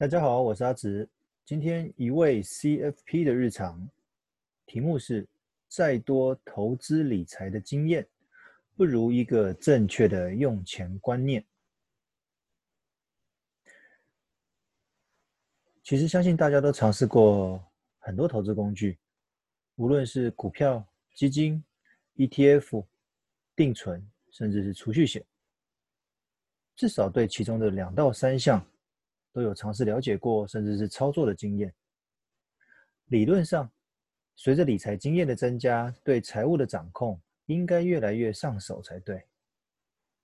大家好，我是阿直。今天一位 CFP 的日常，题目是：再多投资理财的经验，不如一个正确的用钱观念。其实相信大家都尝试过很多投资工具，无论是股票、基金、ETF、定存，甚至是储蓄险，至少对其中的两到三项。都有尝试了解过，甚至是操作的经验。理论上，随着理财经验的增加，对财务的掌控应该越来越上手才对。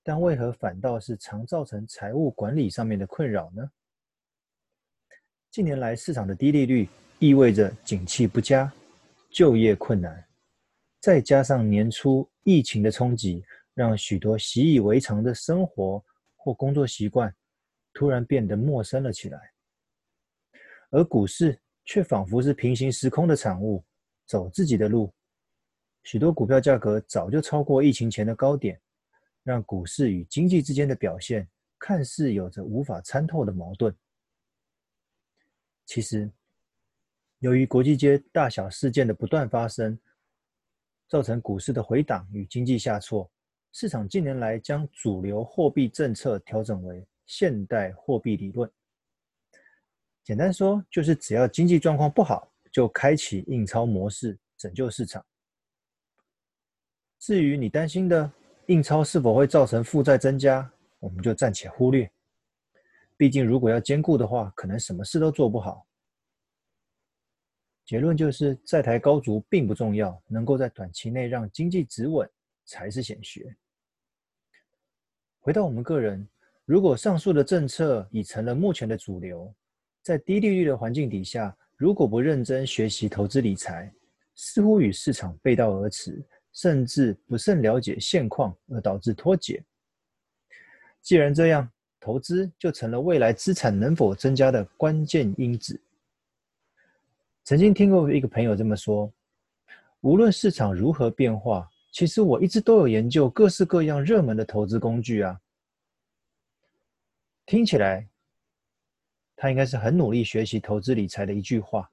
但为何反倒是常造成财务管理上面的困扰呢？近年来市场的低利率意味着景气不佳、就业困难，再加上年初疫情的冲击，让许多习以为常的生活或工作习惯。突然变得陌生了起来，而股市却仿佛是平行时空的产物，走自己的路。许多股票价格早就超过疫情前的高点，让股市与经济之间的表现看似有着无法参透的矛盾。其实，由于国际间大小事件的不断发生，造成股市的回档与经济下挫，市场近年来将主流货币政策调整为。现代货币理论，简单说就是只要经济状况不好，就开启印钞模式拯救市场。至于你担心的印钞是否会造成负债增加，我们就暂且忽略。毕竟如果要兼顾的话，可能什么事都做不好。结论就是在台高筑并不重要，能够在短期内让经济止稳才是显学。回到我们个人。如果上述的政策已成了目前的主流，在低利率的环境底下，如果不认真学习投资理财，似乎与市场背道而驰，甚至不甚了解现况，而导致脱节。既然这样，投资就成了未来资产能否增加的关键因子。曾经听过一个朋友这么说：无论市场如何变化，其实我一直都有研究各式各样热门的投资工具啊。听起来，他应该是很努力学习投资理财的一句话，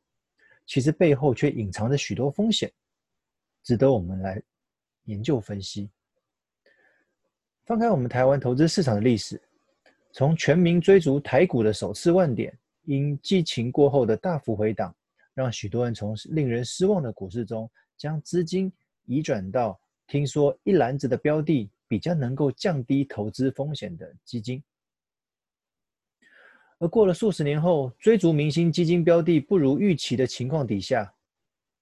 其实背后却隐藏着许多风险，值得我们来研究分析。翻开我们台湾投资市场的历史，从全民追逐台股的首次万点，因激情过后的大幅回档，让许多人从令人失望的股市中将资金移转到听说一篮子的标的比较能够降低投资风险的基金。而过了数十年后，追逐明星基金标的不如预期的情况底下，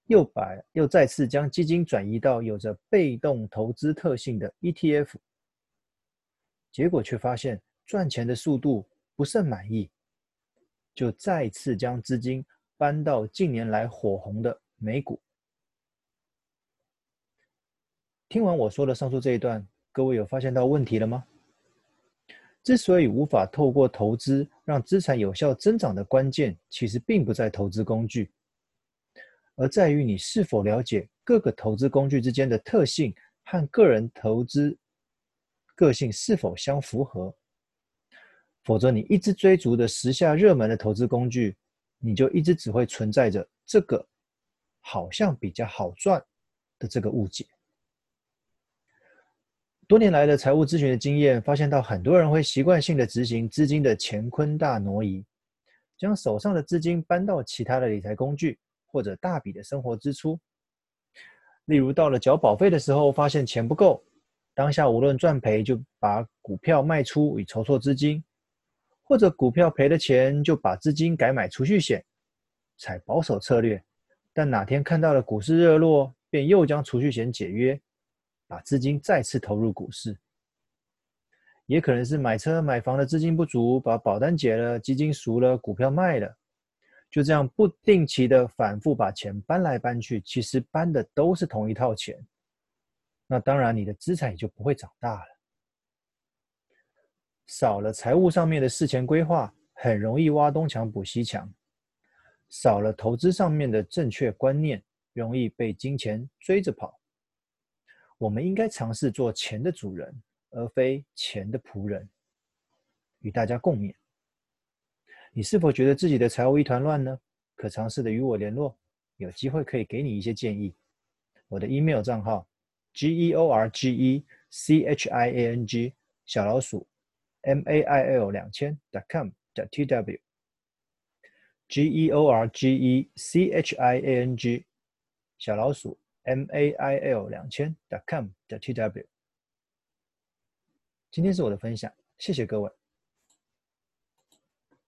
又把又再次将基金转移到有着被动投资特性的 ETF，结果却发现赚钱的速度不甚满意，就再次将资金搬到近年来火红的美股。听完我说的上述这一段，各位有发现到问题了吗？之所以无法透过投资让资产有效增长的关键，其实并不在投资工具，而在于你是否了解各个投资工具之间的特性和个人投资个性是否相符合。否则，你一直追逐的时下热门的投资工具，你就一直只会存在着这个好像比较好赚的这个误解。多年来的财务咨询的经验，发现到很多人会习惯性的执行资金的乾坤大挪移，将手上的资金搬到其他的理财工具或者大笔的生活支出。例如到了缴保费的时候，发现钱不够，当下无论赚赔，就把股票卖出以筹措资金，或者股票赔了钱，就把资金改买储蓄险，采保守策略。但哪天看到了股市热络，便又将储蓄险解约。把资金再次投入股市，也可能是买车买房的资金不足，把保单解了，基金赎了，股票卖了，就这样不定期的反复把钱搬来搬去，其实搬的都是同一套钱。那当然，你的资产也就不会长大了。少了财务上面的事前规划，很容易挖东墙补西墙；少了投资上面的正确观念，容易被金钱追着跑。我们应该尝试做钱的主人，而非钱的仆人。与大家共勉。你是否觉得自己的财务一团乱呢？可尝试的与我联络，有机会可以给你一些建议。我的 email 账号 g e o r g e c h i a n g 小老鼠 m a i l 两千 dot com dot t w g e o r g e c h i a n g 小老鼠 m a i l 两千 dot com dot t w 今天是我的分享，谢谢各位。